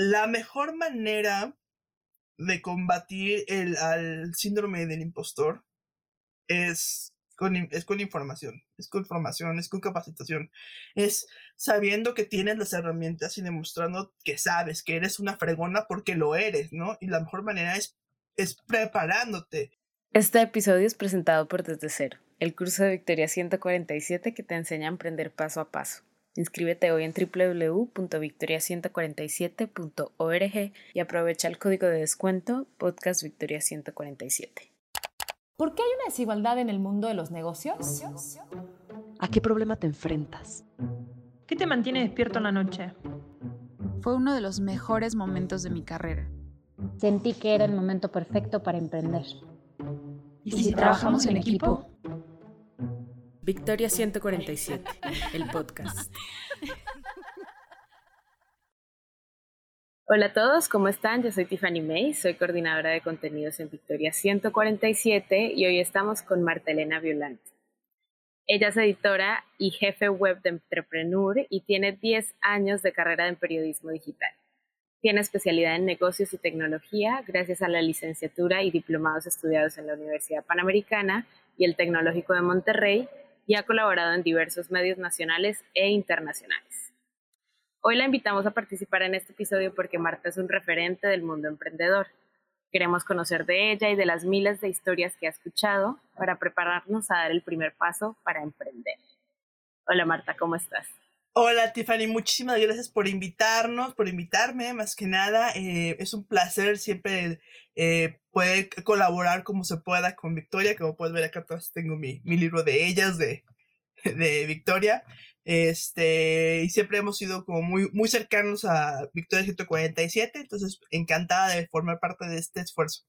la mejor manera de combatir el al síndrome del impostor es con, información, es con formación, es con capacitación, es sabiendo que tienes las herramientas y demostrando que sabes que eres una fregona porque lo eres, ¿no? Y la mejor manera es, es preparándote. Este episodio es presentado por Desde Cero, el curso de Victoria 147 que te enseña a emprender paso a paso. Inscríbete hoy en www.victoria147.org y aprovecha el código de descuento Podcast Victoria 147. ¿Por qué hay una desigualdad en el mundo de los negocios? ¿A qué problema te enfrentas? ¿Qué te mantiene despierto en la noche? Fue uno de los mejores momentos de mi carrera. Sentí que era el momento perfecto para emprender. ¿Y si, trabajamos en equipo? Victoria 147, el podcast. Hola a todos, ¿cómo están? Yo soy Tiffany May, soy coordinadora de contenidos en Victoria 147 y hoy estamos con Martelena Violante. Ella es editora y jefe web de Entrepreneur y tiene 10 años de carrera en periodismo digital. Tiene especialidad en negocios y tecnología gracias a la licenciatura y diplomados estudiados en la Universidad Panamericana y el Tecnológico de Monterrey y ha colaborado en diversos medios nacionales e internacionales. Hoy la invitamos a participar en este episodio porque Marta es un referente del mundo emprendedor. Queremos conocer de ella y de las miles de historias que ha escuchado para prepararnos a dar el primer paso para emprender. Hola Marta, ¿cómo estás? Hola Tiffany, muchísimas gracias por invitarnos, por invitarme, más que nada. Eh, es un placer siempre eh, poder colaborar como se pueda con Victoria. Como puedes ver acá atrás tengo mi, mi libro de ellas, de, de Victoria. Este, y siempre hemos sido como muy, muy cercanos a Victoria 147, entonces encantada de formar parte de este esfuerzo.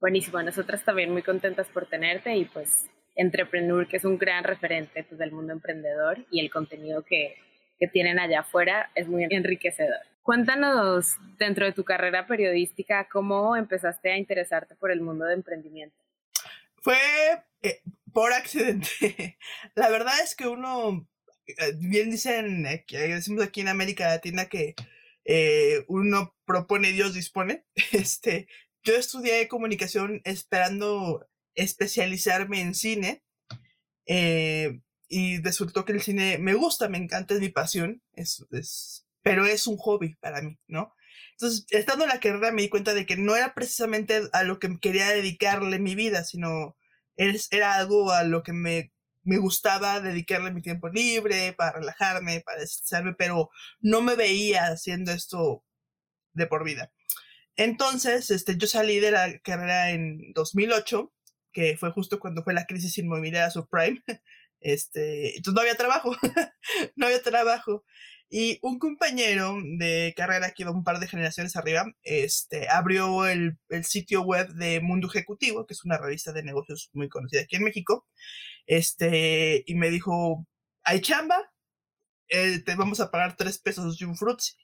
Buenísimo, nosotras también muy contentas por tenerte y pues Entrepreneur, que es un gran referente pues, del mundo emprendedor y el contenido que, tienen allá afuera es muy enriquecedor. Cuéntanos, dentro de tu carrera periodística, ¿cómo empezaste a interesarte por el mundo de emprendimiento? Fue eh, por accidente. La verdad es que uno, eh, bien dicen, que decimos aquí en América Latina que eh, uno propone, Dios dispone. Este, yo estudié comunicación esperando especializarme en cine. Eh, y resultó que el cine me gusta, me encanta, es mi pasión, es, es, pero es un hobby para mí, ¿no? Entonces, estando en la carrera me di cuenta de que no era precisamente a lo que quería dedicarle mi vida, sino era algo a lo que me, me gustaba dedicarle mi tiempo libre, para relajarme, para descansarme, pero no me veía haciendo esto de por vida. Entonces, este, yo salí de la carrera en 2008, que fue justo cuando fue la crisis inmobiliaria subprime. Este, entonces no había trabajo, no había trabajo. Y un compañero de carrera que iba un par de generaciones arriba, este, abrió el, el, sitio web de Mundo Ejecutivo, que es una revista de negocios muy conocida aquí en México, este, y me dijo, hay chamba, eh, te vamos a pagar tres pesos y un frutzi.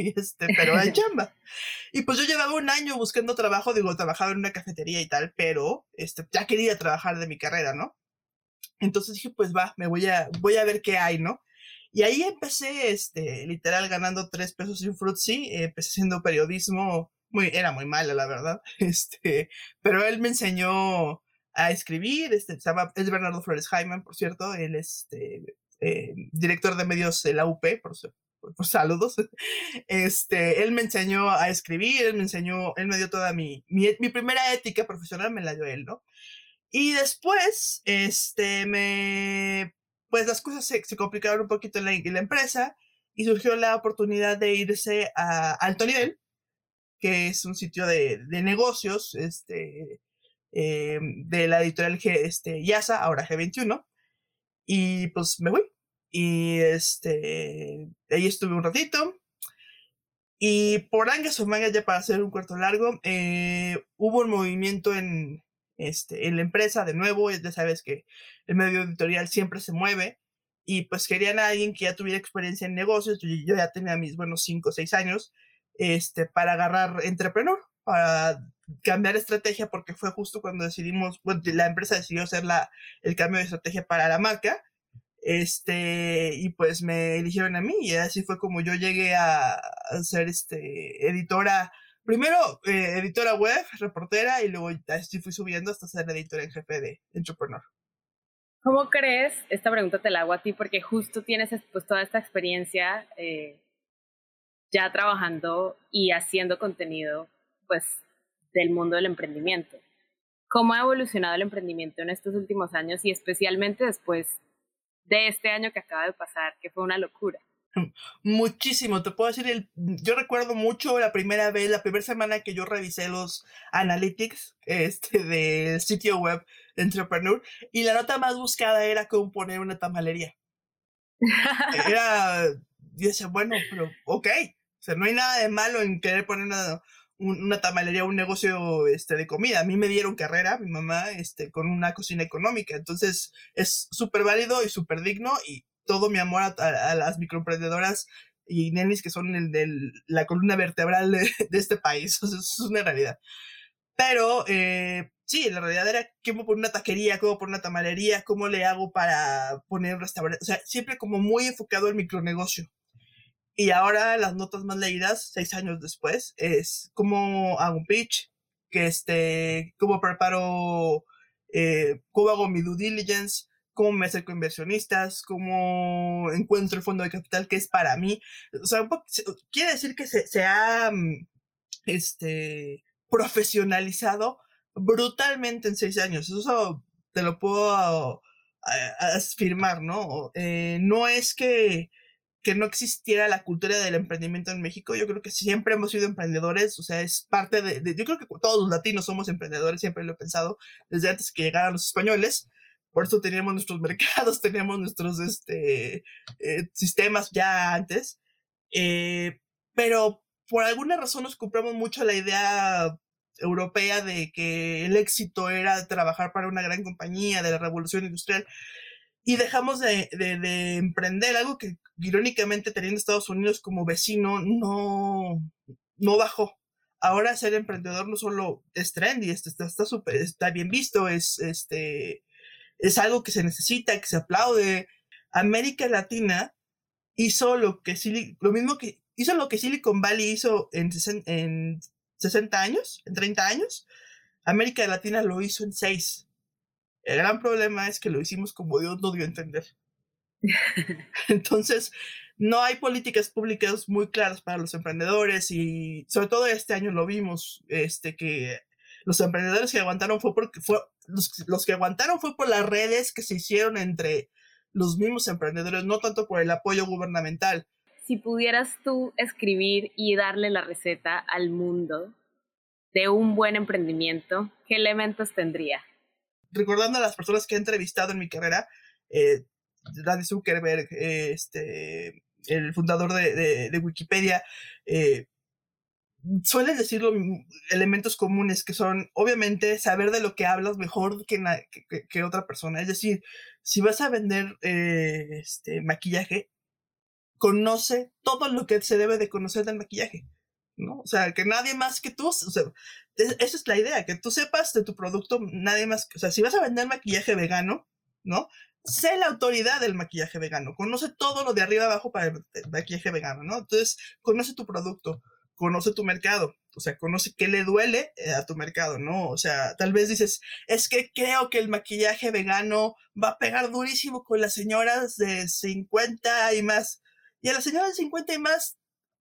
Este, pero hay chamba. Y pues yo llevaba un año buscando trabajo, digo, trabajaba en una cafetería y tal, pero este, ya quería trabajar de mi carrera, ¿no? Entonces dije, pues va, me voy a, voy a ver qué hay, ¿no? Y ahí empecé, este, literal, ganando tres pesos y un frutzi, empecé haciendo periodismo, muy, era muy malo, la verdad, este, pero él me enseñó a escribir, este, llama, es Bernardo Flores Jaiman, por cierto, él es, este, eh, director de medios de la UP, por, saludos, este, él me enseñó a escribir, él me enseñó, él me dio toda mi, mi, mi primera ética profesional, me la dio él, ¿no? Y después, este, me pues las cosas se, se complicaron un poquito en la, en la, empresa y surgió la oportunidad de irse a Alto Nivel, que es un sitio de, de negocios este, eh, de la editorial G, este, Yasa, ahora G21, y pues me voy. Y este, ahí estuve un ratito. Y por angas o mangas, ya para hacer un cuarto largo, eh, hubo un movimiento en, este, en la empresa, de nuevo, ya sabes que el medio editorial siempre se mueve y pues querían a alguien que ya tuviera experiencia en negocios, yo, yo ya tenía mis buenos 5 o 6 años, este, para agarrar Entrepreneur, para cambiar estrategia, porque fue justo cuando decidimos, bueno, la empresa decidió hacer la, el cambio de estrategia para la marca, Este, y pues me eligieron a mí y así fue como yo llegué a, ser este, editora, primero eh, editora web, reportera y luego así fui subiendo hasta ser editora en jefe de Entrepreneur. ¿Cómo crees? Esta pregunta te la hago a ti porque justo tienes pues, toda esta experiencia eh, ya trabajando y haciendo contenido pues del mundo del emprendimiento. ¿Cómo ha evolucionado el emprendimiento en estos últimos años y especialmente después de este año que acaba de pasar, que fue una locura. Muchísimo, te puedo decir, el, yo recuerdo mucho la primera vez, la primera semana que yo revisé los analytics este, del sitio web de Entrepreneur y la nota más buscada era cómo poner una tamalería. Era, yo decía, bueno, pero ok, o sea, no hay nada de malo en querer poner una, una tamalería, un negocio este, de comida. A mí me dieron carrera, mi mamá, este, con una cocina económica. Entonces es súper válido y súper digno y todo mi amor a, las microemprendedoras y nenis que son el, la columna vertebral de, este país. Es una realidad. Pero eh, sí, la realidad era cómo poner una taquería, cómo poner una tamalería, cómo le hago para poner un restaurante. O sea, siempre como muy enfocado el micronegocio. Y ahora las notas más leídas, seis años después, es cómo hago un pitch, que este, cómo preparo, eh, cómo hago mi due diligence, cómo me acerco a inversionistas, cómo encuentro el fondo de capital que es para mí. O sea, quiere decir que se, ha mm, este, profesionalizado brutalmente en seis años. Eso te lo puedo afirmar, ¿no? Eh, no es que que no existiera la cultura del emprendimiento en México. Yo creo que siempre hemos sido emprendedores, o sea, es parte de, yo creo que todos los latinos somos emprendedores, siempre lo he pensado, desde antes que llegaran los españoles. Por eso teníamos nuestros mercados, teníamos nuestros este, eh, sistemas ya antes. Eh, pero por alguna razón nos compramos mucho la idea europea de que el éxito era trabajar para una gran compañía, de la revolución industrial y dejamos de, de, emprender, algo que irónicamente teniendo Estados Unidos como vecino no, no bajó. Ahora ser emprendedor no solo es trendy, está, está, super, está bien visto, es, este, es algo que se necesita, que se aplaude. América Latina hizo lo que lo mismo que hizo lo que Silicon Valley hizo en, en 60 años, en 30 años. América Latina lo hizo en 6. El gran problema es que lo hicimos como Dios no dio a entender. Entonces, no hay políticas públicas muy claras para los emprendedores y sobre todo este año lo vimos, este, que los emprendedores que aguantaron fue porque fue, los que aguantaron fue por las redes que se hicieron entre los mismos emprendedores, no tanto por el apoyo gubernamental. Si pudieras tú escribir y darle la receta al mundo de un buen emprendimiento, ¿qué elementos tendría? Recordando a las personas que he entrevistado en mi carrera, eh, Zuckerberg, eh, este, el fundador de, de, Wikipedia, eh, suelen decirlo elementos comunes que son, obviamente, saber de lo que hablas mejor que, que, otra persona. Es decir, si vas a vender eh, este, maquillaje, conoce todo lo que se debe de conocer del maquillaje. ¿No? O sea, que nadie más que tú, o sea, esa es la idea, que tú sepas de tu producto, nadie más, o sea, si vas a vender maquillaje vegano, ¿no? Sé la autoridad del maquillaje vegano, conoce todo lo de arriba abajo para el maquillaje vegano, ¿no? Entonces, conoce tu producto, conoce tu mercado, o sea, conoce qué le duele eh, a tu mercado, ¿no? O sea, tal vez dices, es que creo que el maquillaje vegano va a pegar durísimo con las señoras de 50 y más. Y a las señoras de 50 y más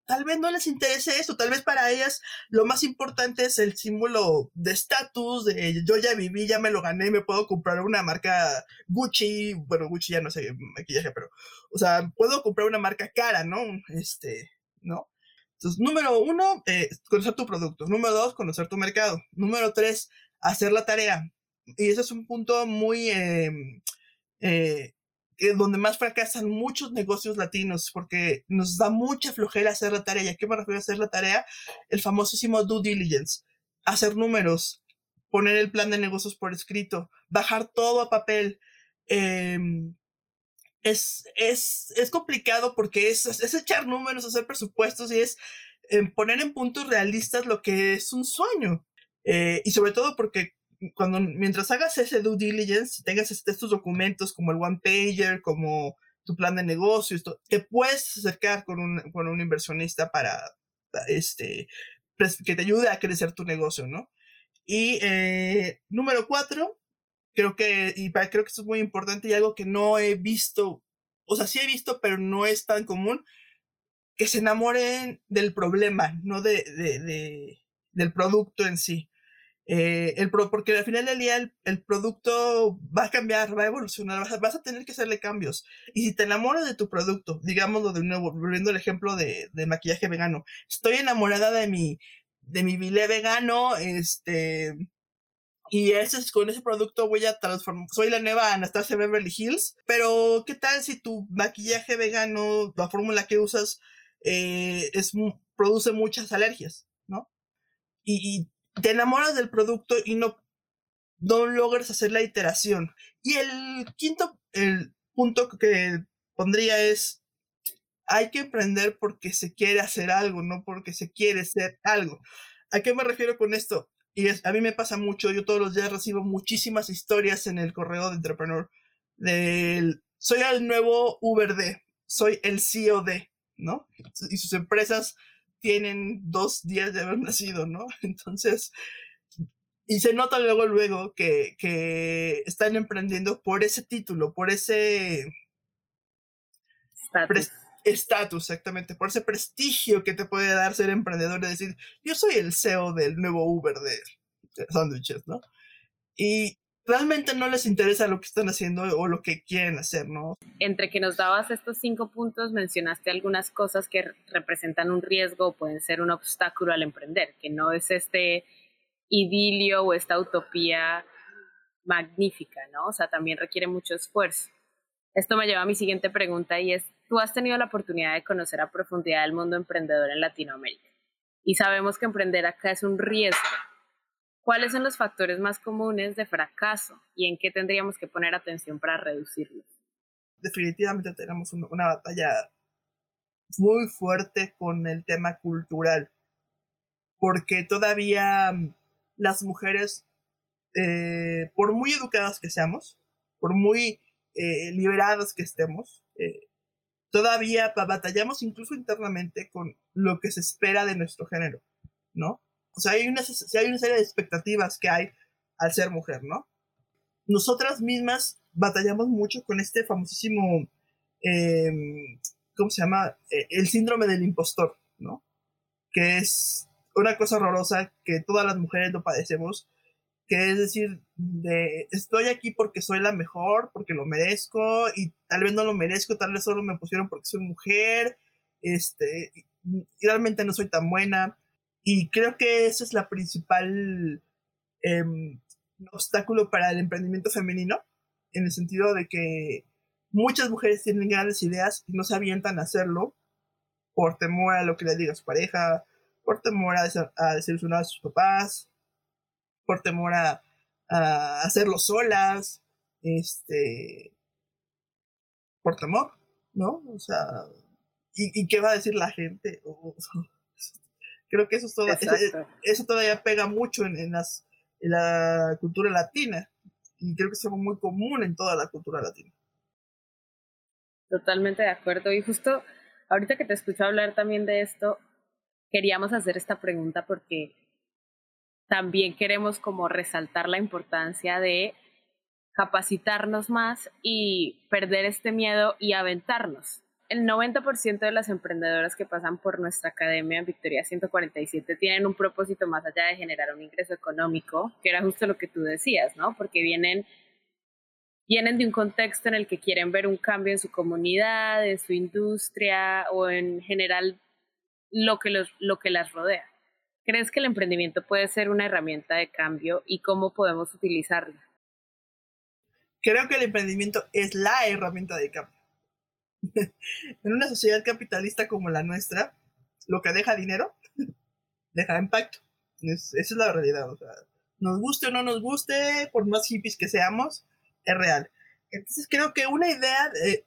tal vez no les interese eso, tal vez para ellas lo más importante es el símbolo de estatus, de yo ya viví, ya me lo gané, me puedo comprar una marca Gucci, bueno, Gucci ya no sé maquillaje, pero, o sea, puedo comprar una marca cara, ¿no? Este, ¿no? Entonces, número uno, eh, conocer tu producto. Número dos, conocer tu mercado. Número tres, hacer la tarea. Y ese es un punto muy em, eh, donde más fracasan muchos negocios latinos, porque nos da mucha flojera hacer la tarea. ¿Y a qué me refiero a hacer la tarea? El famosísimo due diligence, hacer números, poner el plan de negocios por escrito, bajar todo a papel. Em, es, es, es, complicado porque es, es, echar números, hacer presupuestos y es em, poner en puntos realistas lo que es un sueño. Eh, y sobre todo porque cuando mientras hagas ese due diligence, tengas estos documentos como el one pager, como tu plan de negocio, esto, te puedes acercar con un, con un inversionista para este, que te ayude a crecer tu negocio, ¿no? Y eh, número cuatro, creo que, y creo que esto es muy importante y algo que no he visto, o sea, sí he visto, pero no es tan común, que se enamoren del problema, no de, de, de del producto en sí. Eh, el porque al final del día el, producto va a cambiar, va a evolucionar, vas a, tener que hacerle cambios. Y si te enamoras de tu producto, digámoslo de nuevo, volviendo al ejemplo de, de maquillaje vegano, estoy enamorada de mi, de mi bilé vegano, este, y ese, con ese producto voy a transformar, soy la nueva Anastasia Beverly Hills, pero ¿qué tal si tu maquillaje vegano, la fórmula que usas, eh, es, produce muchas alergias, ¿no? Y, te enamoras del producto y no, no logras hacer la iteración. Y el quinto el punto que pondría es, hay que emprender porque se quiere hacer algo, no porque se quiere ser algo. ¿A qué me refiero con esto? Y a mí me pasa mucho, yo todos los días recibo muchísimas historias en el correo de entrepreneur del, soy el nuevo Uber de, soy el CEO de, ¿no? Y sus empresas tienen dos días de haber nacido, ¿no? Entonces, y se nota luego, luego que, que están emprendiendo por ese título, por ese estatus, exactamente, por ese prestigio que te puede dar ser emprendedor, de decir, yo soy el CEO del nuevo Uber de, de sándwiches, ¿no? Y realmente no les interesa lo que están haciendo o lo que quieren hacer, ¿no? Entre que nos dabas estos cinco puntos, mencionaste algunas cosas que representan un riesgo o pueden ser un obstáculo al emprender, que no es este idilio o esta utopía magnífica, ¿no? O sea, también requiere mucho esfuerzo. Esto me lleva a mi siguiente pregunta y es, tú has tenido la oportunidad de conocer a profundidad el mundo emprendedor en Latinoamérica y sabemos que emprender acá es un riesgo ¿Cuáles son los factores más comunes de fracaso y en qué tendríamos que poner atención para reducirlos? Definitivamente tenemos una batalla muy fuerte con el tema cultural, porque todavía mm, las mujeres, eh, por muy educadas que seamos, por muy eh, liberadas que estemos, eh, todavía batallamos incluso internamente con lo que se espera de nuestro género, ¿no? O sea, hay una, hay una serie de expectativas que hay al ser mujer, ¿no? Nosotras mismas batallamos mucho con este famosísimo, em, ¿cómo se llama? E, el síndrome del impostor, ¿no? Que es una cosa horrorosa que todas las mujeres lo padecemos, que es decir, de, estoy aquí porque soy la mejor, porque lo merezco, y tal vez no lo merezco, tal vez solo me pusieron porque soy mujer, este, y realmente no soy tan buena. Y creo que ese es la principal em, obstáculo para el emprendimiento femenino, en el sentido de que muchas mujeres tienen grandes ideas y no se avientan a hacerlo por temor a lo que le diga su pareja, por temor a, a desilusionar a sus papás, por temor a, hacerlo solas, este, por temor, ¿no? O sea, ¿y, qué va a decir la gente? Creo que eso, eso todavía pega mucho en, las, la cultura latina y creo que es algo muy común en toda la cultura latina. Totalmente de acuerdo. Y justo ahorita que te escucho hablar también de esto, queríamos hacer esta pregunta porque también queremos como resaltar la importancia de capacitarnos más y perder este miedo y aventarnos el 90% de las emprendedoras que pasan por nuestra academia en Victoria 147 tienen un propósito más allá de generar un ingreso económico, que era justo lo que tú decías, ¿no? Porque vienen, vienen de un contexto en el que quieren ver un cambio en su comunidad, en su industria o en general lo que, los, lo que las rodea. ¿Crees que el emprendimiento puede ser una herramienta de cambio y cómo podemos utilizarla? Creo que el emprendimiento es la herramienta de cambio en una sociedad capitalista como la nuestra, lo que deja dinero, deja impacto. esa es la realidad. O sea, nos guste o no nos guste, por más hippies que seamos, es real. Entonces creo que una idea de,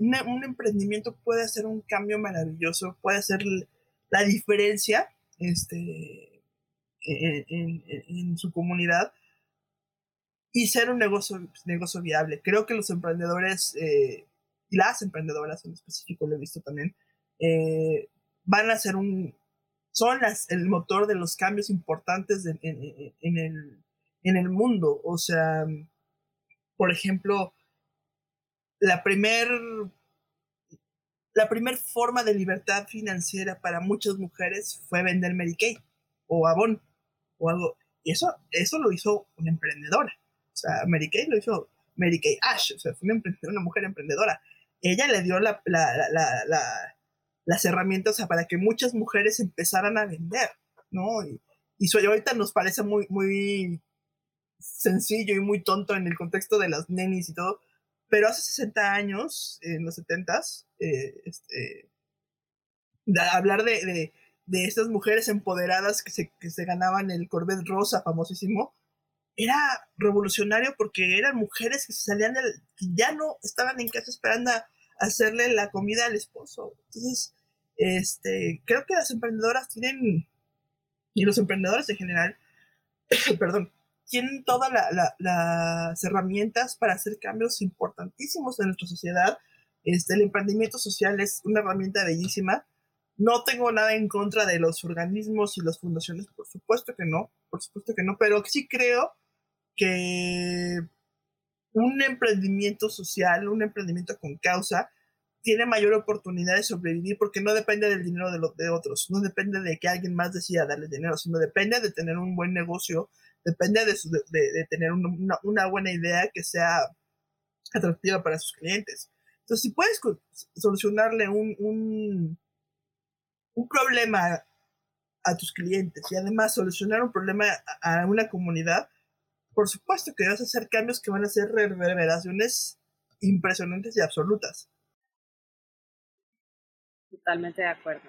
un emprendimiento puede hacer un cambio maravilloso, puede hacer la diferencia este, en, su comunidad y ser un negocio, negocio viable. Creo que los emprendedores, eh, las emprendedoras en específico, lo he visto también, eh, van a ser un, son las, el motor de los cambios importantes en, el, en el mundo. O sea, por ejemplo, la primer la primera forma de libertad financiera para muchas mujeres fue vender Kay o Avon o algo. Y eso, eso lo hizo una emprendedora. O sea, Mary Kay lo hizo Mary Kay Ash, o sea, fue una, una mujer emprendedora. Ella le dio la, las herramientas para que muchas mujeres empezaran a vender, ¿no? Y, y ahorita nos parece muy, muy sencillo y muy tonto en el contexto de las nenis y todo, pero hace 60 años, en los 70s, eh, este, hablar de, estas mujeres empoderadas que se, ganaban el Corvette Rosa, famosísimo, era revolucionario porque eran mujeres que salían que ya no estaban en casa esperando a hacerle la comida al esposo. Entonces, este, creo que las emprendedoras tienen, y los emprendedores en general, perdón, tienen todas las herramientas para hacer cambios importantísimos en nuestra sociedad. Este, el emprendimiento social es una herramienta bellísima. No tengo nada en contra de los organismos y las fundaciones, por supuesto que no, por supuesto que no, pero sí creo que un emprendimiento social, un emprendimiento con causa, tiene mayor oportunidad de sobrevivir porque no depende del dinero de, los de otros, no depende de que alguien más decida darle dinero, sino depende de tener un buen negocio, depende de, de, tener una, buena idea que sea atractiva para sus clientes. Entonces, si puedes solucionarle un, un, un problema a tus clientes y además solucionar un problema a, una comunidad, por supuesto que vas a hacer cambios que van a ser reverberaciones impresionantes y absolutas. Totalmente de acuerdo.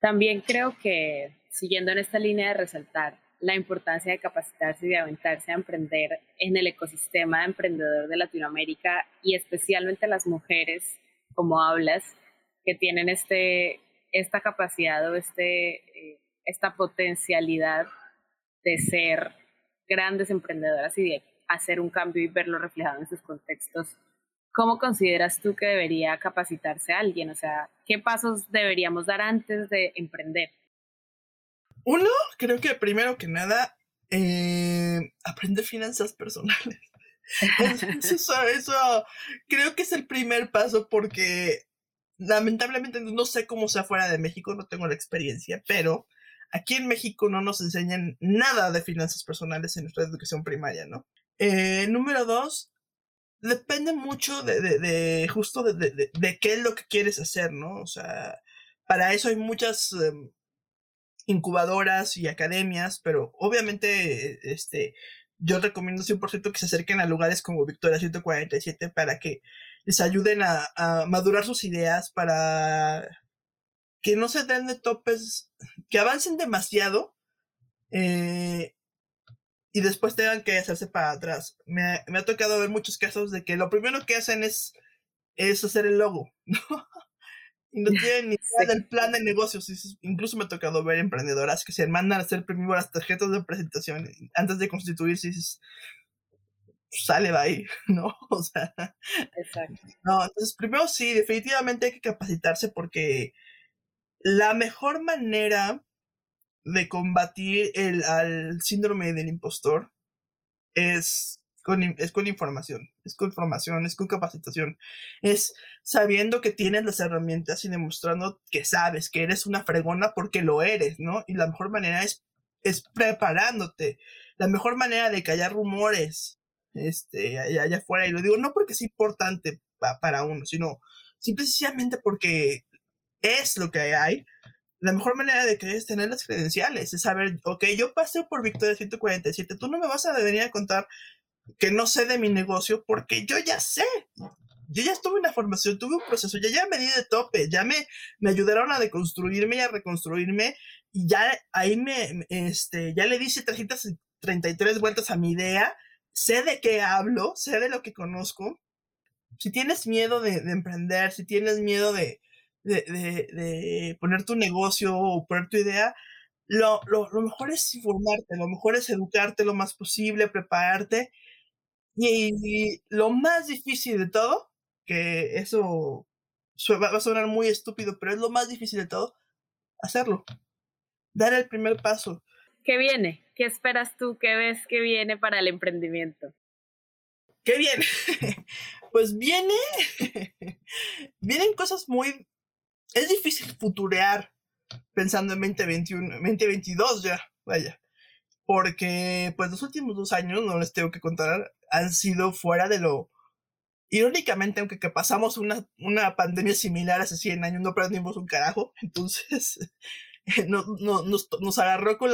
También creo que, siguiendo en esta línea de resaltar la importancia de capacitarse y de aventarse a emprender en el ecosistema emprendedor de Latinoamérica y especialmente las mujeres, como hablas, que tienen este, esta capacidad o este, eh, esta potencialidad de ser grandes emprendedoras y de hacer un cambio y verlo reflejado en sus contextos. ¿Cómo consideras tú que debería capacitarse alguien? O sea, ¿qué pasos deberíamos dar antes de emprender? Uno, creo que primero que nada, eh, aprender finanzas personales. eso, eso, creo que es el primer paso porque lamentablemente no sé cómo sea fuera de México, no tengo la experiencia, pero aquí en México no nos enseñan nada de finanzas personales en nuestra educación primaria, ¿no? Eh, número dos, depende mucho de, de, de justo de, de, qué es lo que quieres hacer, ¿no? O sea, para eso hay muchas em, incubadoras y academias, pero obviamente este, yo recomiendo 100% que se acerquen a lugares como Victoria 147 para que les ayuden a, madurar sus ideas, para que no se den de topes, que avancen demasiado eh, y después tengan que hacerse para atrás. Me, me, ha tocado ver muchos casos de que lo primero que hacen es, es hacer el logo, ¿no? y no tienen ni idea del plan de negocios. Incluso me ha tocado ver emprendedoras que se mandan a hacer primero las tarjetas de presentación antes de constituirse y dices, sale, va ahí, ¿no? O sea, Exacto. No, entonces primero sí, definitivamente hay que capacitarse porque la mejor manera de combatir el al síndrome del impostor es es con información, es con formación, es con capacitación, es sabiendo que tienes las herramientas y demostrando que sabes que eres una fregona porque lo eres, ¿no? Y la mejor manera es, es preparándote, la mejor manera de callar rumores, este, allá, allá afuera, y lo digo no porque es importante para uno, sino simplemente porque es lo que hay, la mejor manera de que es tener las credenciales, es saber, ok, yo pasé por Victoria 147, tú no me vas a venir a contar que no sé de mi negocio porque yo ya sé. Yo ya estuve en la formación, tuve un proceso, ya, ya me di de tope, ya me, me ayudaron a deconstruirme y a reconstruirme y ya ahí me, este, ya le di 333 vueltas a mi idea, sé de qué hablo, sé de lo que conozco. Si tienes miedo de, emprender, si tienes miedo de, de, de, poner tu negocio o poner tu idea, lo, lo, lo, mejor es informarte, lo mejor es educarte lo más posible, prepararte. Y, lo más difícil de todo, que eso va a sonar muy estúpido, pero es lo más difícil de todo, hacerlo. Dar el primer paso. ¿Qué viene? ¿Qué esperas tú? ¿Qué ves que viene para el emprendimiento? ¿Qué viene? pues viene, vienen cosas muy, es difícil futurear pensando en 2021, 2022 ya, vaya. Porque pues los últimos dos años, no les tengo que contar, han sido fuera de lo... Irónicamente, aunque que pasamos una, una pandemia similar hace 100 años, no aprendimos un carajo. Entonces, no, no, nos, nos, agarró con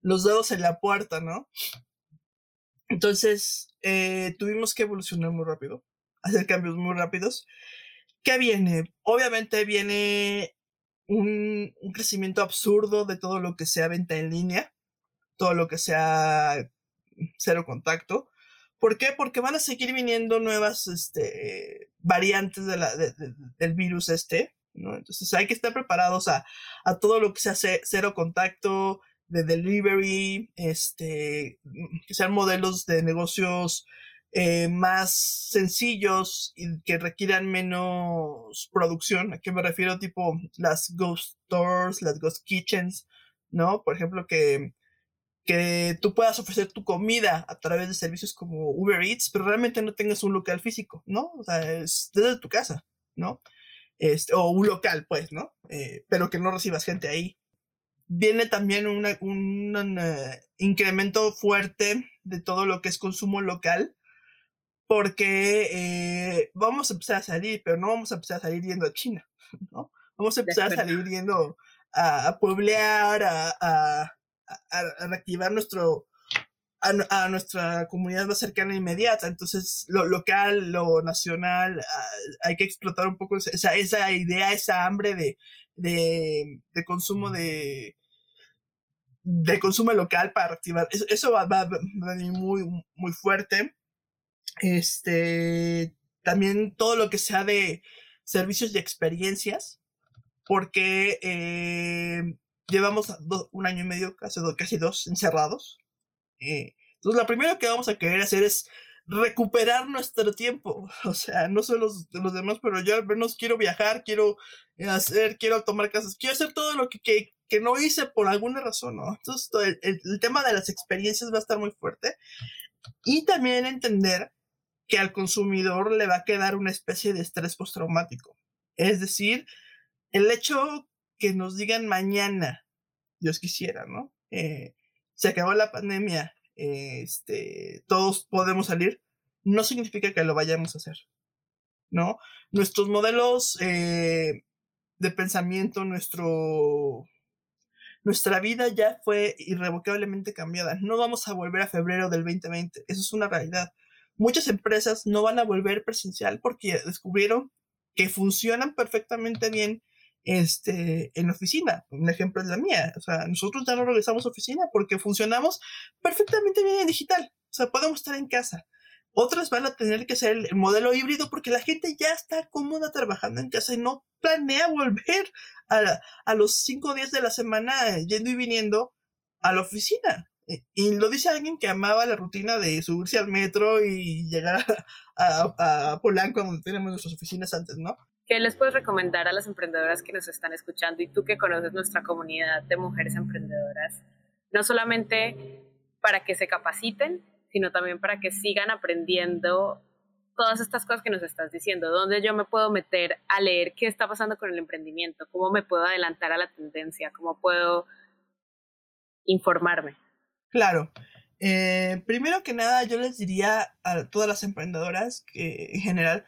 los dedos en la puerta, ¿no? Entonces, eh, tuvimos que evolucionar muy rápido, hacer cambios muy rápidos. ¿Qué viene? Obviamente viene un, un, crecimiento absurdo de todo lo que sea venta en línea, todo lo que sea cero contacto. ¿Por qué? Porque van a seguir viniendo nuevas este, variantes de la, del virus este, ¿no? Entonces hay que estar preparados a, a todo lo que sea cero contacto, de delivery, este, que sean modelos de negocios eh, más sencillos y que requieran menos producción. ¿A qué me refiero? Tipo las ghost stores, las ghost kitchens, ¿no? Por ejemplo, que, que tú puedas ofrecer tu comida a través de servicios como Uber Eats, pero realmente no tengas un local físico, ¿no? O sea, es desde tu casa, ¿no? Este, o un local, pues, ¿no? Eh, pero que no recibas gente ahí. Viene también un eh, incremento fuerte de todo lo que es consumo local, porque eh, vamos a empezar a salir, pero no vamos a empezar a salir yendo a China, ¿no? Vamos a empezar a salir yendo a, a pueblear, a, a, a, reactivar nuestro, a, nuestra comunidad más cercana e inmediata. Entonces, lo local, lo nacional, hay que explotar un poco esa, esa idea, esa hambre de, de, de consumo de, de consumo local para reactivar. Eso, eso va, va, va, a venir muy, muy fuerte. Este, también todo lo que sea de servicios y experiencias, porque eh, llevamos un año y medio, casi, casi dos, encerrados. Eh, entonces, lo primero que vamos a querer hacer es recuperar nuestro tiempo. O sea, no solo los, los demás, pero yo al menos quiero viajar, quiero hacer, quiero tomar casas, quiero hacer todo lo que, que, que no hice por alguna razón, ¿no? Entonces, el, el, tema de las experiencias va a estar muy fuerte. Y también entender que al consumidor le va a quedar una especie de estrés postraumático. Es decir, el hecho que nos digan mañana, Dios quisiera, ¿no? Eh, se acabó la pandemia, eh, este, todos podemos salir, no significa que lo vayamos a hacer, ¿no? Nuestros modelos eh, de pensamiento, nuestro, nuestra vida ya fue irrevocablemente cambiada. No vamos a volver a febrero del 2020, eso es una realidad. Muchas empresas no van a volver presencial porque descubrieron que funcionan perfectamente bien este, en oficina. Un ejemplo es la mía. O sea, nosotros ya no regresamos a oficina porque funcionamos perfectamente bien en digital. O sea, podemos estar en casa. Otras van a tener que ser el modelo híbrido porque la gente ya está cómoda trabajando en casa y no planea volver a, a los cinco días de la semana yendo y viniendo a la oficina. Y lo dice alguien que amaba la rutina de subirse al metro y llegar a, a, Polanco, donde tenemos nuestras oficinas antes, ¿no? ¿Qué les puedes recomendar a las emprendedoras que nos están escuchando y tú que conoces nuestra comunidad de mujeres emprendedoras? No solamente para que se capaciten, sino también para que sigan aprendiendo todas estas cosas que nos estás diciendo. ¿Dónde yo me puedo meter a leer qué está pasando con el emprendimiento? ¿Cómo me puedo adelantar a la tendencia? ¿Cómo puedo informarme? Claro. Eh, primero que nada, yo les diría a todas las emprendedoras que en general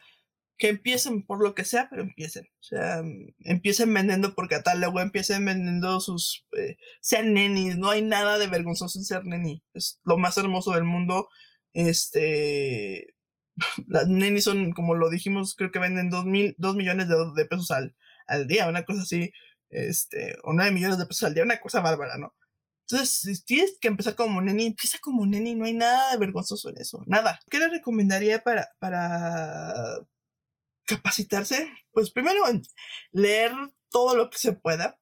que empiecen por lo que sea, pero empiecen. O sea, empiecen vendiendo por catálogo, empiecen vendiendo sus... Eh, sean nenis, no hay nada de vergonzoso en ser neni. Es lo más hermoso del mundo. Este... Las nenis son, como lo dijimos, creo que venden dos, mil, dos millones de, de pesos al, al día, una cosa así. Este, o nueve millones de pesos al día, una cosa bárbara, ¿no? Entonces, si tienes que empezar como neni, empieza como neni, no hay nada de vergonzoso en eso, nada. ¿Qué le recomendaría para, para capacitarse? Pues primero, leer todo lo que se pueda.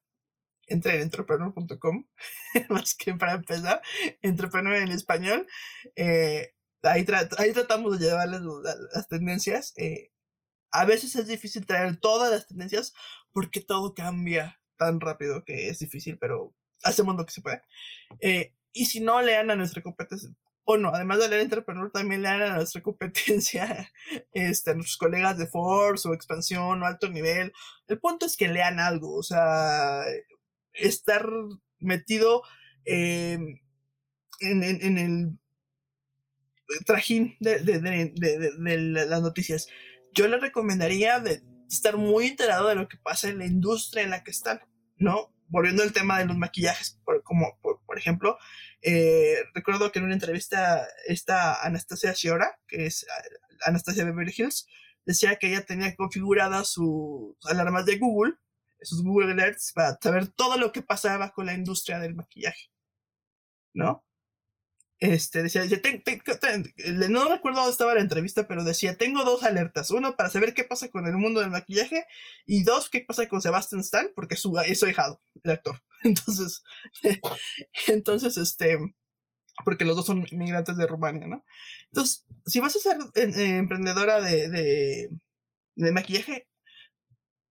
entre en entrepreneur.com, más que para empezar, entrepreneur en español. Eh, ahí, ahí tratamos de llevarles las, tendencias. Eh, a veces es difícil traer todas las tendencias porque todo cambia tan rápido que es difícil, pero hacemos lo que se puede. Eh, y si no, lean a nuestra competencia, o no, además de leer Entrepreneur, también lean a nuestra competencia, este, a nuestros colegas de Force o Expansión o Alto Nivel. El punto es que lean algo, o sea, estar metido en, en, el trajín de, de, de, de, las noticias. Yo les recomendaría de estar muy enterado de lo que pasa en la industria en la que están, ¿no? Volviendo al tema de los maquillajes, por, como por ejemplo, eh, recuerdo que en una entrevista esta Anastasia Shiora, que es ah, Anastasia Beverly Hills, decía que ella tenía configuradas sus alarmas de Google, sus Google Alerts, para saber todo lo que pasaba con la industria del maquillaje. ¿No? Este, decía, no recuerdo dónde estaba la entrevista, pero decía, tengo dos alertas. Uno, para saber qué pasa con el mundo del maquillaje, y dos, qué pasa con Sebastian Stan, porque su, es hijado, el actor. Entonces, entonces, este, porque los dos son migrantes de Rumania, ¿no? Entonces, si vas a ser eh, emprendedora de, de, de maquillaje,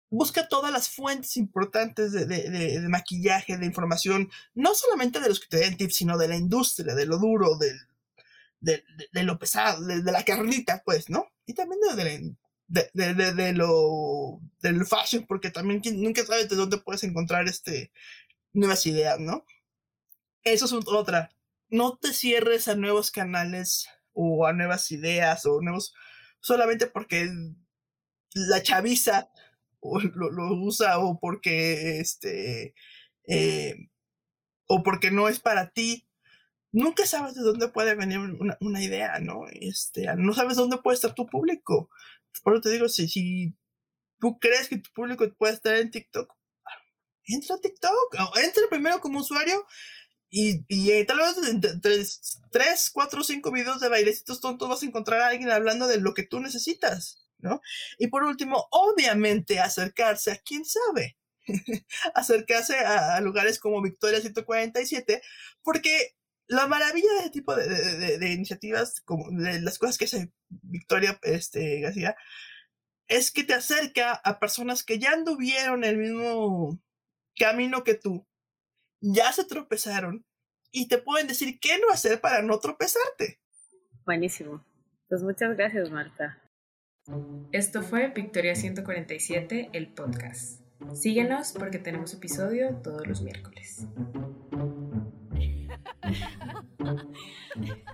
busca todas las fuentes importantes de, de, de, maquillaje, de información, no solamente de los que te den tips, sino de la industria, de lo duro, del, de, lo pesado, de, la carnita, pues, ¿no? Y también de, lo del fashion, porque también nunca sabes de dónde puedes encontrar este nuevas ideas, ¿no? Eso es otra. No te cierres a nuevos canales o a nuevas ideas o nuevos solamente porque la chaviza o lo, lo usa o porque este eh, o porque no es para ti. Nunca sabes de dónde puede venir una, una, idea no este no sabes dónde puede estar tu público. Por eso te digo si si tú crees que tu público puede estar en TikTok entra a TikTok entra primero como usuario y, y eh, tal vez tres, cuatro, cinco videos de bailecitos tontos vas a encontrar a alguien hablando de lo que tú necesitas. ¿No? Y por último, obviamente acercarse a quién sabe, acercarse a, lugares como Victoria 147, porque la maravilla de ese tipo de, de, iniciativas, como de las cosas que hace Victoria este, García, es que te acerca a personas que ya anduvieron el mismo camino que tú, ya se tropezaron y te pueden decir qué no hacer para no tropezarte. Buenísimo. Pues muchas gracias, Marta. Esto fue Victoria 147, el podcast. Síguenos porque tenemos episodio todos los miércoles.